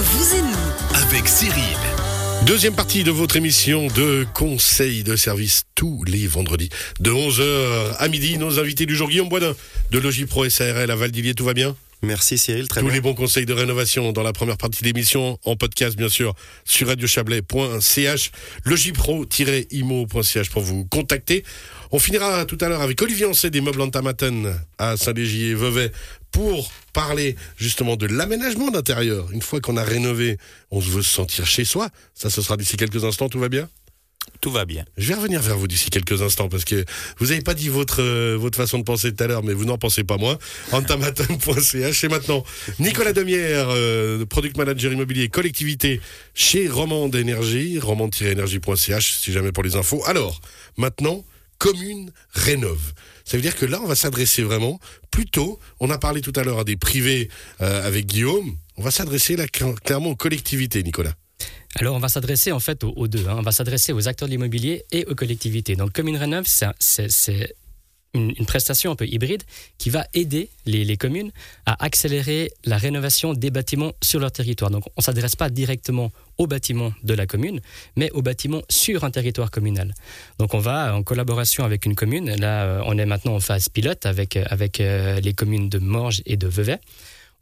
vous et nous. avec Cyril. Deuxième partie de votre émission de conseil de service tous les vendredis de 11h à midi. Nos invités du jour, Guillaume Boisdin de Logipro SARL à Valdilier, tout va bien? Merci Cyril, très Tous bien. les bons conseils de rénovation dans la première partie de l'émission, en podcast bien sûr, sur radiochablais.ch, logipro-imo.ch pour vous contacter. On finira tout à l'heure avec Olivier Ancet des meubles Antamaten à Saint-Légier et Vevey pour parler justement de l'aménagement d'intérieur. Une fois qu'on a rénové, on veut se sentir chez soi. Ça, ce sera d'ici quelques instants, tout va bien? Tout va bien. je vais revenir vers vous d'ici quelques instants parce que vous n'avez pas dit votre, euh, votre façon de penser tout à l'heure, mais vous n'en pensez pas moins. Antamaton.ch. Et maintenant, Nicolas Demière, euh, product manager immobilier collectivité chez Romande Énergie, romande-énergie.ch si jamais pour les infos. Alors, maintenant, commune rénove. Ça veut dire que là, on va s'adresser vraiment plutôt, on a parlé tout à l'heure à des privés euh, avec Guillaume, on va s'adresser là cl- clairement aux collectivités, Nicolas. Alors, on va s'adresser en fait aux, deux. hein. On va s'adresser aux acteurs de l'immobilier et aux collectivités. Donc, Commune Rénov, c'est un- c'est- c'est une, une prestation un peu hybride qui va aider les, les communes à accélérer la rénovation des bâtiments sur leur territoire. Donc, on ne s'adresse pas directement aux bâtiments de la commune, mais aux bâtiments sur un territoire communal. Donc, on va en collaboration avec une commune. Là, euh, on est maintenant en phase pilote avec, avec euh, les communes de Morges et de Vevey.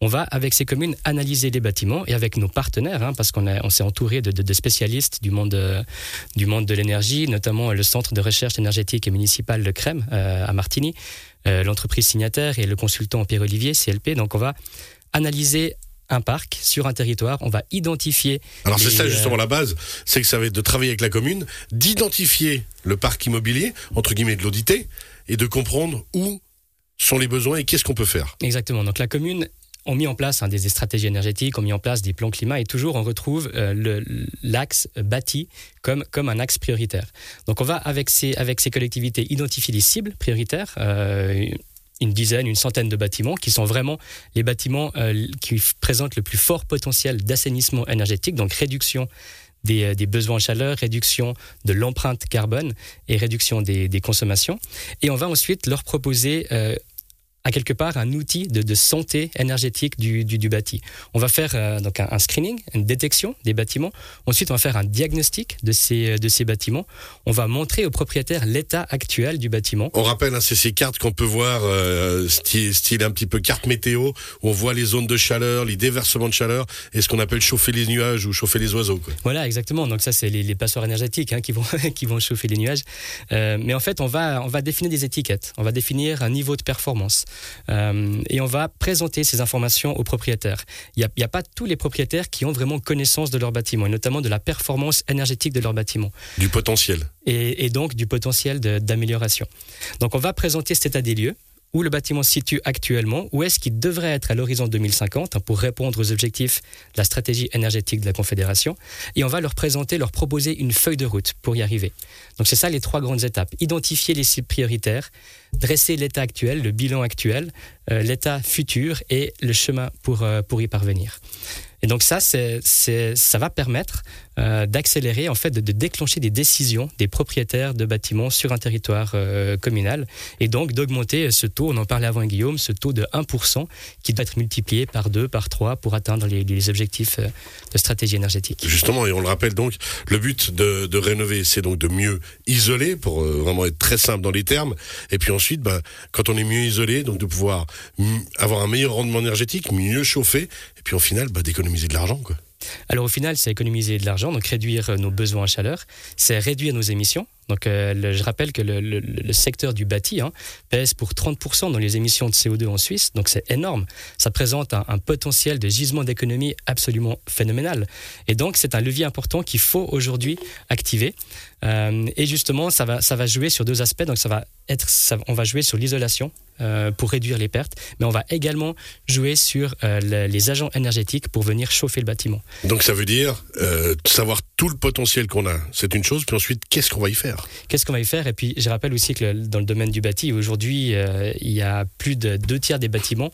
On va, avec ces communes, analyser les bâtiments et avec nos partenaires, hein, parce qu'on on s'est entouré de, de- de spécialistes du monde, euh, du monde de l'énergie, notamment le Centre de recherche énergétique et municipale de Crème euh, à Martigny, euh, l'entreprise signataire et le consultant Pierre-Olivier, CLP. Donc, on va analyser un parc sur un territoire, on va identifier. Alors c'est ça euh, justement la base, c'est que ça va être de travailler avec la commune, d'identifier le parc immobilier, entre guillemets de l'auditer, et de comprendre où sont les besoins et qu'est-ce qu'on peut faire. Exactement. Donc la commune ont mis en place hein, des, stratégies énergétiques, ont mis en place des plans climat et toujours on retrouve euh, l'axe bâti comme, comme un axe prioritaire. Donc on va avec ces, avec ces collectivités identifier des cibles prioritaires. euh, une dizaine, une centaine de bâtiments qui sont vraiment les bâtiments euh, qui présentent le plus fort potentiel d'assainissement énergétique, donc réduction des, besoins en chaleur, réduction de l'empreinte carbone et réduction des, consommations. Et on va ensuite leur proposer à quelque part un outil de, de santé énergétique du, du, du bâti. On va faire euh, donc un, un screening, une détection des bâtiments. Ensuite, on va faire un diagnostic de ces, de ces bâtiments. On va montrer aux propriétaires l'état actuel du bâtiment. On rappelle, hein, c'est ces cartes qu'on peut voir, euh, style, style un petit peu carte météo, où on voit les zones de chaleur, les déversements de chaleur, et ce qu'on appelle chauffer les nuages ou chauffer les oiseaux. Quoi. Voilà, exactement. Donc ça, c'est les, les passoires énergétiques hein, qui, vont, qui vont chauffer les nuages. Euh, mais en fait, on va, on va définir des étiquettes. On va définir un niveau de performance. Euh, et on va présenter ces informations aux propriétaires. Il n'y a, pas tous les propriétaires qui ont vraiment connaissance de leur bâtiment, et notamment de la performance énergétique de leur bâtiment. Du potentiel. et, et donc du potentiel d'amélioration. Donc on va présenter cet état des lieux, où le bâtiment se situe actuellement, où est-ce qu'il devrait être à l'horizon 2050 hein, pour répondre aux objectifs de la stratégie énergétique de la Confédération, et on va leur présenter, leur proposer une feuille de route pour y arriver. Donc c'est ça les trois grandes étapes. Identifier les cibles prioritaires, dresser l'état actuel, le bilan actuel, euh, l'état futur et le chemin pour, euh, pour y parvenir. Et donc ça, c'est, ça va permettre euh, d'accélérer, en fait, de, déclencher des décisions des propriétaires de bâtiments sur un territoire communal, et donc d'augmenter ce taux, on en parlait avant Guillaume, ce taux de 1% qui doit être multiplié par 2, par 3 pour atteindre les, objectifs de stratégie énergétique. Justement, et on le rappelle donc, le but de, de rénover, c'est donc de mieux isoler, pour vraiment être très simple dans les termes. Et puis ensuite, bah, quand on est mieux isolé, donc de pouvoir avoir un meilleur rendement énergétique, mieux chauffer, et puis au final, bah, d'économiser de l'argent. Alors au final, c'est économiser de l'argent, donc réduire euh, nos besoins en chaleur, c'est réduire nos émissions. Donc euh, je rappelle que le, secteur du bâti hein, pèse pour 30% dans les émissions de CO2 en Suisse, donc c'est énorme. Ça présente un, potentiel de gisement d'économie absolument phénoménal. Et donc c'est un levier important qu'il faut aujourd'hui activer. Euh, et justement, ça va, ça va jouer sur deux aspects. Donc ça va être, on va jouer sur l'isolation euh, pour réduire les pertes, mais on va également jouer sur euh, le- les agents énergétiques pour venir chauffer le bâtiment. Donc ça veut dire euh, savoir tout le potentiel qu'on a, c'est une chose, puis ensuite, qu'est-ce qu'on va y faire? Qu'est-ce qu'on va y faire? Et puis, je rappelle aussi que dans le domaine du bâti, aujourd'hui, il y a plus de deux tiers des bâtiments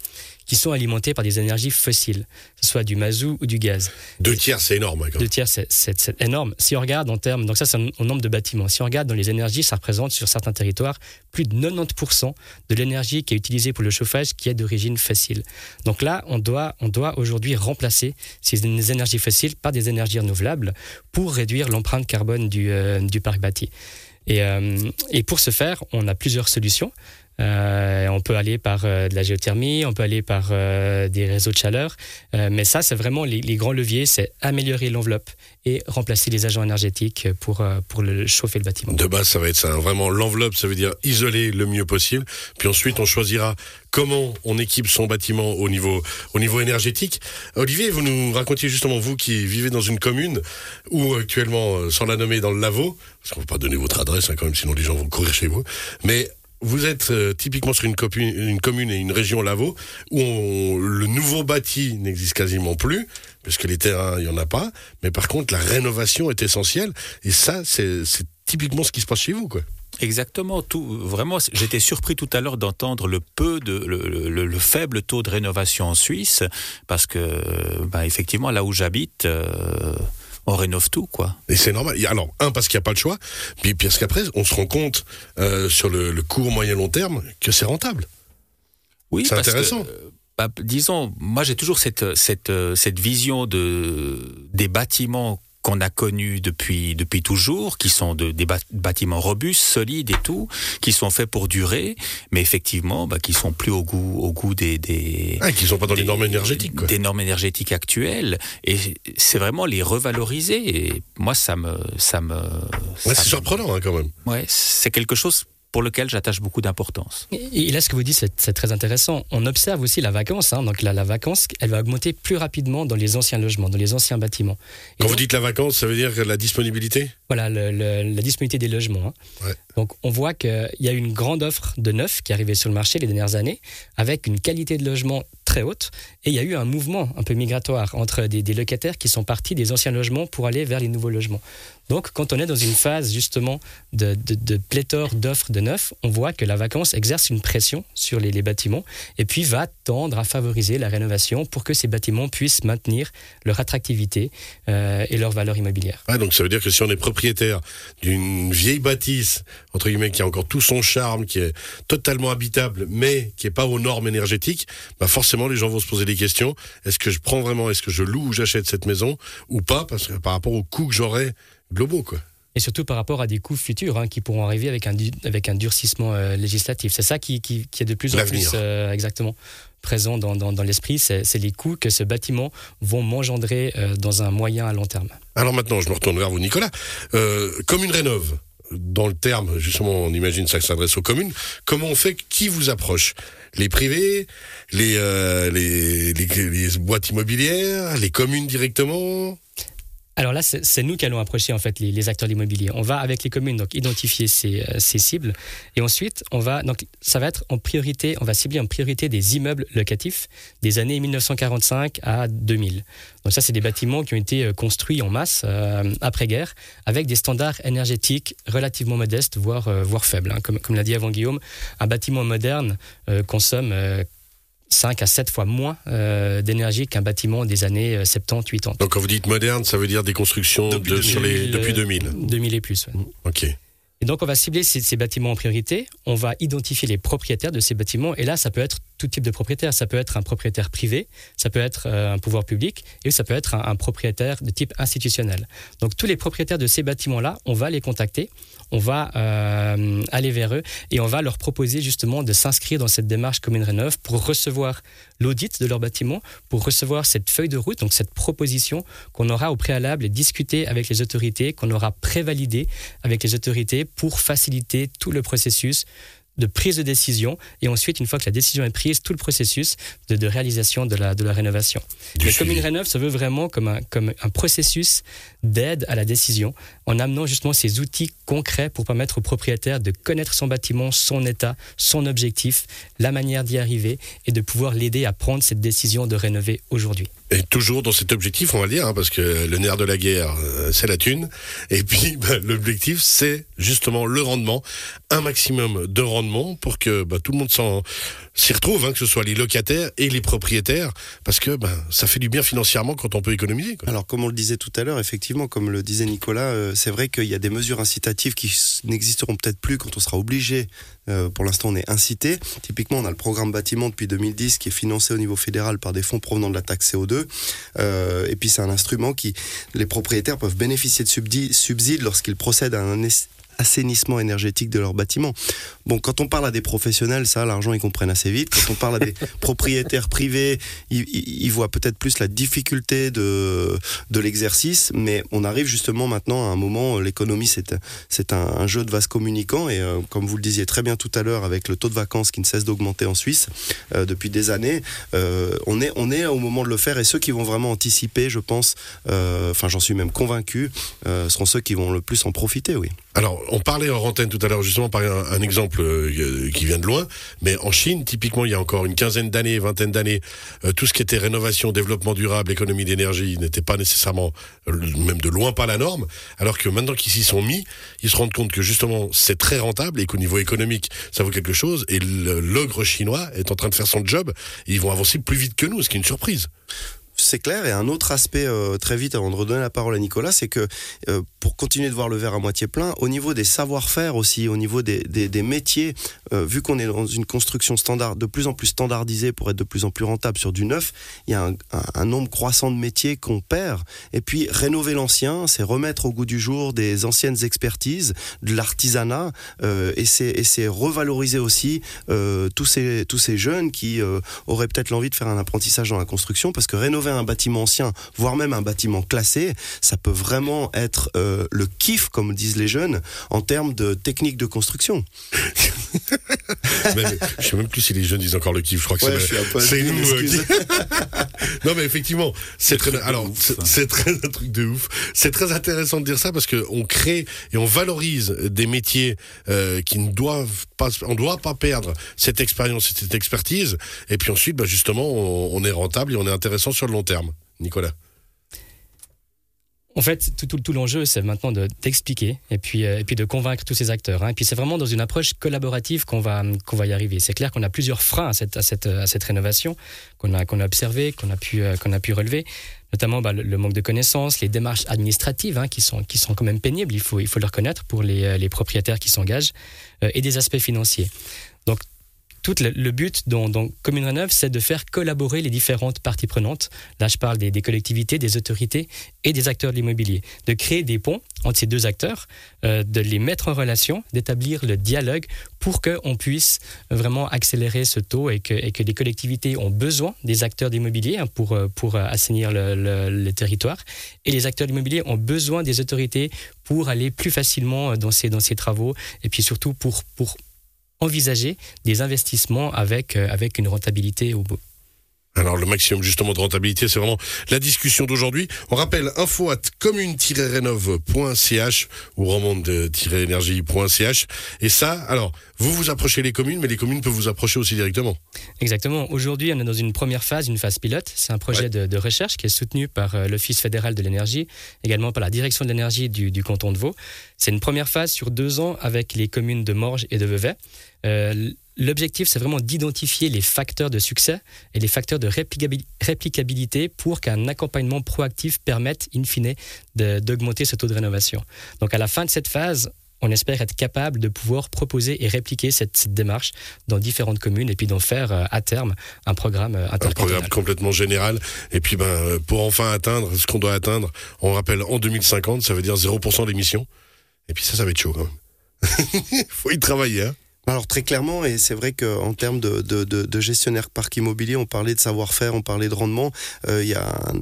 qui sont alimentés par des énergies fossiles, que ce soit du mazout ou du gaz. Deux tiers, c'est énorme. Hein, Deux tiers, c'est énorme. Si on regarde en termes, donc ça c'est au nombre de bâtiments, si on regarde dans les énergies, ça représente sur certains territoires plus de 90% de l'énergie qui est utilisée pour le chauffage qui est d'origine fossile. Donc là, on doit, on doit aujourd'hui remplacer ces énergies fossiles par des énergies renouvelables pour réduire l'empreinte carbone du, euh, du parc bâti. Et, euh, et, pour ce faire, on a plusieurs solutions. Euh, on peut aller par euh, de la géothermie, on peut aller par euh, des réseaux de chaleur, mais ça, c'est vraiment les, grands leviers, c'est améliorer l'enveloppe et remplacer les agents énergétiques pour, pour chauffer le bâtiment. De base, ça va être ça. Hein. Vraiment, l'enveloppe, ça veut dire isoler le mieux possible. Puis ensuite, on choisira comment on équipe son bâtiment au niveau, au niveau énergétique. Olivier, vous nous racontiez justement, vous qui vivez dans une commune ou actuellement, sans la nommer, dans le Lavaux, parce qu'on ne va pas donner votre adresse hein, quand même, sinon les gens vont courir chez vous, mais vous êtes euh, typiquement sur une, une, commune et une région Lavaux où le nouveau bâti n'existe quasiment plus, parce que les terrains, il n'y en a pas. Mais par contre, la rénovation est essentielle. Et ça, c'est typiquement ce qui se passe chez vous, quoi. Exactement. Vraiment, j'étais surpris tout à l'heure d'entendre le peu le, faible taux de rénovation en Suisse, parce que, bah, effectivement, là où j'habite. Euh, on rénove tout, quoi. Et c'est normal. Alors, un, parce qu'il n'y a pas de choix, puis parce qu'après, on se rend compte euh, sur le, court, moyen, long terme que c'est rentable. Oui, c'est intéressant. Euh, bah, disons, moi j'ai toujours cette, cette, cette vision de, des bâtiments qu'on a connus depuis depuis toujours, qui sont de, des bâtiments robustes, solides et tout, qui sont faits pour durer, mais effectivement, bah, qui sont plus au goût au goût des des ah, qui sont pas dans les normes énergétiques, quoi. des normes énergétiques actuelles. Et c'est vraiment les revaloriser. Et moi, ça me ça me. Ouais, c'est surprenant hein, quand même. Ouais, c'est quelque chose pour lequel j'attache beaucoup d'importance. Et là, ce que vous dites, c'est très intéressant. On observe aussi la vacance. Hein. donc la, la, vacance, elle va augmenter plus rapidement dans les anciens logements, dans les anciens bâtiments. Quand vous dites la vacance, ça veut dire la disponibilité? Voilà, la disponibilité des logements. Hein. Ouais. Donc on voit qu'il y a une grande offre de neuf qui est arrivée sur le marché les dernières années, avec une qualité de logement très haute. Et il y a eu un mouvement un peu migratoire entre des, des locataires qui sont partis des anciens logements pour aller vers les nouveaux logements. Donc, quand on est dans une phase justement de, pléthore d'offres de neuf, on voit que la vacance exerce une pression sur les, bâtiments et puis va tendre à favoriser la rénovation pour que ces bâtiments puissent maintenir leur attractivité euh, et leur valeur immobilière. Ah, donc ça veut dire que si on est propriétaire d'une vieille bâtisse, entre guillemets, qui a encore tout son charme, qui est totalement habitable, mais qui n'est pas aux normes énergétiques, bah forcément les gens vont se poser des questions. Est-ce que je prends vraiment, est-ce que je loue ou j'achète cette maison ou pas, parce que par rapport au coût que j'aurai globaux, quoi. Et surtout par rapport à des coûts futurs hein, qui pourront arriver avec un, avec un durcissement euh, législatif. C'est ça qui, qui, est de plus en plus euh, exactement présent dans, dans, l'esprit. C'est les coûts que ce bâtiment vont m'engendrer euh, dans un moyen à long terme. Alors maintenant, je me retourne vers vous, Nicolas. comme une rénove, dans le terme, justement, on imagine ça s'adresse aux communes. Comment on fait Qui vous approche? Les privés les, les, les, les boîtes immobilières Les communes directement? Alors là, c'est nous qui allons approcher en fait les, acteurs de l'immobilier. On va avec les communes donc identifier ces, euh, ces, cibles et ensuite on va donc ça va être en priorité, on va cibler en priorité des immeubles locatifs des années 1945 à 2000. Donc ça, c'est des bâtiments qui ont été euh, construits en masse euh, après-guerre avec des standards énergétiques relativement modestes, voire, voire faibles. Hein. Comme, comme l'a dit avant Guillaume, un bâtiment moderne consomme 5 à 7 fois moins euh, d'énergie qu'un bâtiment des années 70-80. Euh, Donc quand vous dites moderne, ça veut dire des constructions depuis, de, 2000, sur les, depuis 2000 2000 et plus. Ok. Et donc on va cibler ces, ces, bâtiments en priorité, on va identifier les propriétaires de ces bâtiments, et là ça peut être tout type de propriétaire, ça peut être un propriétaire privé, ça peut être euh, un pouvoir public, et ça peut être un, propriétaire de type institutionnel. Donc tous les propriétaires de ces bâtiments-là, on va les contacter, on va euh, aller vers eux et on va leur proposer justement de s'inscrire dans cette démarche commune Rénov pour recevoir l'audit de leur bâtiment, pour recevoir cette feuille de route, donc cette proposition qu'on aura au préalable et discuter avec les autorités, qu'on aura prévalidé avec les autorités pour faciliter tout le processus de prise de décision et ensuite, une fois que la décision est prise, tout le processus de, réalisation de la, de la rénovation. La commune rénov se veut vraiment comme un, comme un processus d'aide à la décision en amenant justement ces outils concrets pour permettre au propriétaire de connaître son bâtiment, son état, son objectif, la manière d'y arriver et de pouvoir l'aider à prendre cette décision de rénover aujourd'hui. Et toujours dans cet objectif, on va dire, hein, parce que le nerf de la guerre, euh, c'est la thune. Et puis, bah, l'objectif, c'est justement le rendement, un maximum de rendement pour que bah, tout le monde s'y retrouve, hein, que ce soit les locataires et les propriétaires, parce que bah, ça fait du bien financièrement quand on peut économiser. Alors, comme on le disait tout à l'heure, effectivement, comme le disait Nicolas, euh, c'est vrai qu'il y a des mesures incitatives qui n'existeront peut-être plus quand on sera obligé. Euh, pour l'instant, on est incité. Typiquement, on a le programme bâtiment depuis 2010 qui est financé au niveau fédéral par des fonds provenant de la taxe CO2 euh, et puis c'est un instrument qui les propriétaires peuvent bénéficier de subsides lorsqu'ils procèdent à un assainissement énergétique de leur bâtiment. Bon, quand on parle à des professionnels, ça, l'argent, ils comprennent assez vite. Quand on parle à des propriétaires privés, ils, voient peut-être plus la difficulté de, de l'exercice, mais on arrive justement maintenant à un moment, l'économie, c'est, c'est un, jeu de vase communicant, et euh, comme vous le disiez très bien tout à l'heure, avec le taux de vacances qui ne cesse d'augmenter en Suisse euh, depuis des années, euh, on, est, on est au moment de le faire, et ceux qui vont vraiment anticiper, je pense, enfin j'en suis même convaincu, seront ceux qui vont le plus en profiter, oui. Alors, on parlait en antenne tout à l'heure justement par un, exemple euh, qui vient de loin, mais en Chine, typiquement, il y a encore une quinzaine d'années, vingtaine d'années, euh, tout ce qui était rénovation, développement durable, économie d'énergie n'était pas nécessairement, euh, même de loin pas la norme, alors que maintenant qu'ils s'y sont mis, ils se rendent compte que justement c'est très rentable et qu'au niveau économique, ça vaut quelque chose, et l'ogre chinois est en train de faire son job, et ils vont avancer plus vite que nous, ce qui est une surprise c'est clair. Et un autre aspect euh, très vite avant de redonner la parole à Nicolas, c'est que euh, pour continuer de voir le verre à moitié plein, au niveau des savoir-faire aussi, au niveau des, métiers, euh, vu qu'on est dans une construction standard, de plus en plus standardisée pour être de plus en plus rentable sur du neuf, il y a un, un, nombre croissant de métiers qu'on perd. Et puis rénover l'ancien, c'est remettre au goût du jour des anciennes expertises, de l'artisanat, et c'est revaloriser aussi tous ces tous ces jeunes qui auraient peut-être l'envie de faire un apprentissage dans la construction, parce que rénover un bâtiment ancien, voire même un bâtiment classé, ça peut vraiment être euh, le kiff, comme disent les jeunes, en termes de technique de construction. mais, je sais même plus si les jeunes disent encore le kiff. Je crois que c'est nous. Euh, non, mais effectivement, c'est très. Alors, c'est très un truc de ouf. C'est très intéressant de dire ça parce que on crée et on valorise des métiers euh, qui ne doivent pas. On doit pas perdre cette expérience, cette expertise. Et puis ensuite, bah, justement, on est rentable et on est intéressant sur le long terme Nicolas en fait, tout, tout, l'enjeu, c'est maintenant d'expliquer et, puis, euh, et puis de convaincre tous ces acteurs. Hein. Et puis c'est vraiment dans une approche collaborative qu'on va, va y arriver. C'est clair qu'on a plusieurs freins à cette, à cette, à cette rénovation qu'on a, qu'on a observé, qu'on a, pu, euh, a pu relever, notamment bah, le, manque de connaissances, les démarches administratives hein, qui, sont, qui sont quand même pénibles, il faut, il faut le reconnaître pour les, euh, les propriétaires qui s'engagent, et des aspects financiers. Donc tout le, but dans, Commune Rénov, c'est de faire collaborer les différentes parties prenantes. Là, je parle des, collectivités, des autorités et des acteurs de l'immobilier. De créer des ponts entre ces deux acteurs, euh, de les mettre en relation, d'établir le dialogue pour qu'on puisse vraiment accélérer ce taux et que, les collectivités ont besoin des acteurs d'immobilier hein, pour, euh, pour assainir le, territoire. Et les acteurs d'immobilier ont besoin des autorités pour aller plus facilement dans ces, dans travaux et puis surtout pour envisager des investissements avec, euh, avec une rentabilité au bout. Alors le maximum justement de rentabilité, c'est vraiment la discussion d'aujourd'hui. On rappelle info at commune-rénov.ch ou remonte-énergie.ch. Et ça, alors, vous vous approchez les communes, mais les communes peuvent vous approcher aussi directement. Exactement. Aujourd'hui, on est dans une première phase, une phase pilote. C'est un projet de, recherche qui est soutenu par euh, l'Office fédéral de l'énergie, également par la direction de l'énergie du, du canton de Vaud. C'est une première phase sur deux ans avec les communes de Morges et de Vevey. Euh, l'objectif, c'est vraiment d'identifier les facteurs de succès et les facteurs de réplicabilité pour qu'un accompagnement proactif permette, in fine, d'augmenter ce taux de rénovation. Donc, à la fin de cette phase, on espère être capable de pouvoir proposer et répliquer cette, démarche dans différentes communes et puis d'en faire euh, à terme un programme euh, Un programme complètement général. Et puis ben, pour enfin atteindre ce qu'on doit atteindre, on rappelle en 2050, ça veut dire 0% d'émissions. Et puis ça, ça va être chaud quand même. faut y travailler. Hein alors très clairement, et c'est vrai qu'en termes de, de, de, gestionnaire parc immobilier, on parlait de savoir-faire, on parlait de rendement. Euh, il y a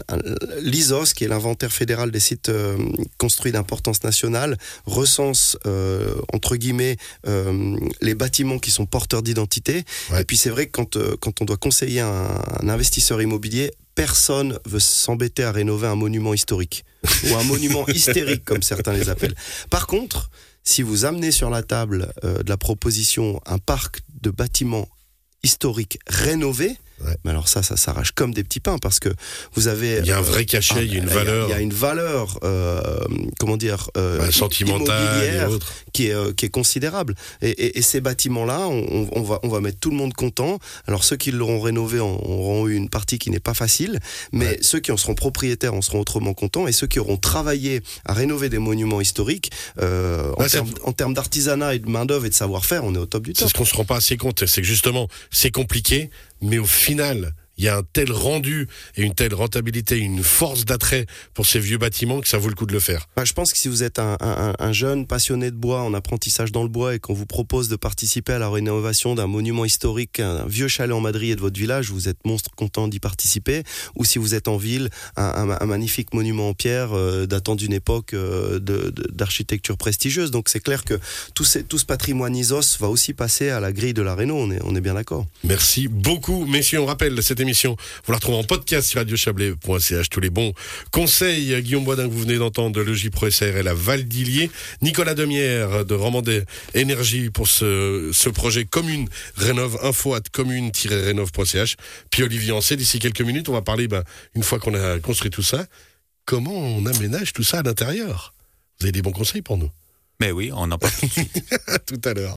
l'ISOS, qui est l'inventaire fédéral des sites euh, construits d'importance nationale, recense euh, entre guillemets les bâtiments qui sont porteurs d'identité. Et puis c'est vrai que quand, quand on doit conseiller un, un investisseur immobilier, personne veut s'embêter à rénover un monument historique ou un monument hystérique comme certains les appellent. Par contre, si vous amenez sur la table euh, de la proposition un parc de bâtiments historiques rénovés, Mais alors ça, ça s'arrache comme des petits pains parce que vous avez. Il y a un vrai cachet, il y a une valeur. Il y a une valeur, comment dire, bah, sentimentale et qui est qui est considérable. Et, ces bâtiments-là, on, va on va mettre tout le monde content. Alors ceux qui l'auront rénové auront eu une partie qui n'est pas facile, mais ceux qui en seront propriétaires en seront autrement contents et ceux qui auront travaillé à rénover des monuments historiques, euh, en, termes, d'artisanat et de main-d'œuvre et de savoir-faire, on est au top du top. C'est ce qu'on se rend pas assez compte, c'est que justement, c'est compliqué, mais au final, il y a un tel rendu et une telle rentabilité, une force d'attrait pour ces vieux bâtiments que ça vaut le coup de le faire. Bah, je pense que si vous êtes un, jeune passionné de bois, en apprentissage dans le bois, et qu'on vous propose de participer à la rénovation d'un monument historique, un vieux chalet en Madrid et de votre village, vous êtes monstre content d'y participer. Ou si vous êtes en ville, un, magnifique monument en pierre euh, datant d'une époque euh, d'architecture prestigieuse. Donc c'est clair que tout, tout, ce patrimoine ISOS va aussi passer à la grille de la réno, on est, on est bien d'accord. Merci beaucoup, messieurs. On rappelle cette émission vous la retrouvez en podcast sur radiochablais.ch. Tous les bons conseils. Guillaume Boisdin que vous venez d'entendre de Logis Pro SRL à Valdilier. Nicolas Demière de Romandais Énergie pour ce, ce projet commune rénove info at commune-rénove.ch. Puis Olivier Ancet, d'ici quelques minutes, on va parler, ben, une fois qu'on a construit tout ça, comment on aménage tout ça à l'intérieur. Vous avez des bons conseils pour nous Mais oui, on en parle tout de suite. tout à l'heure.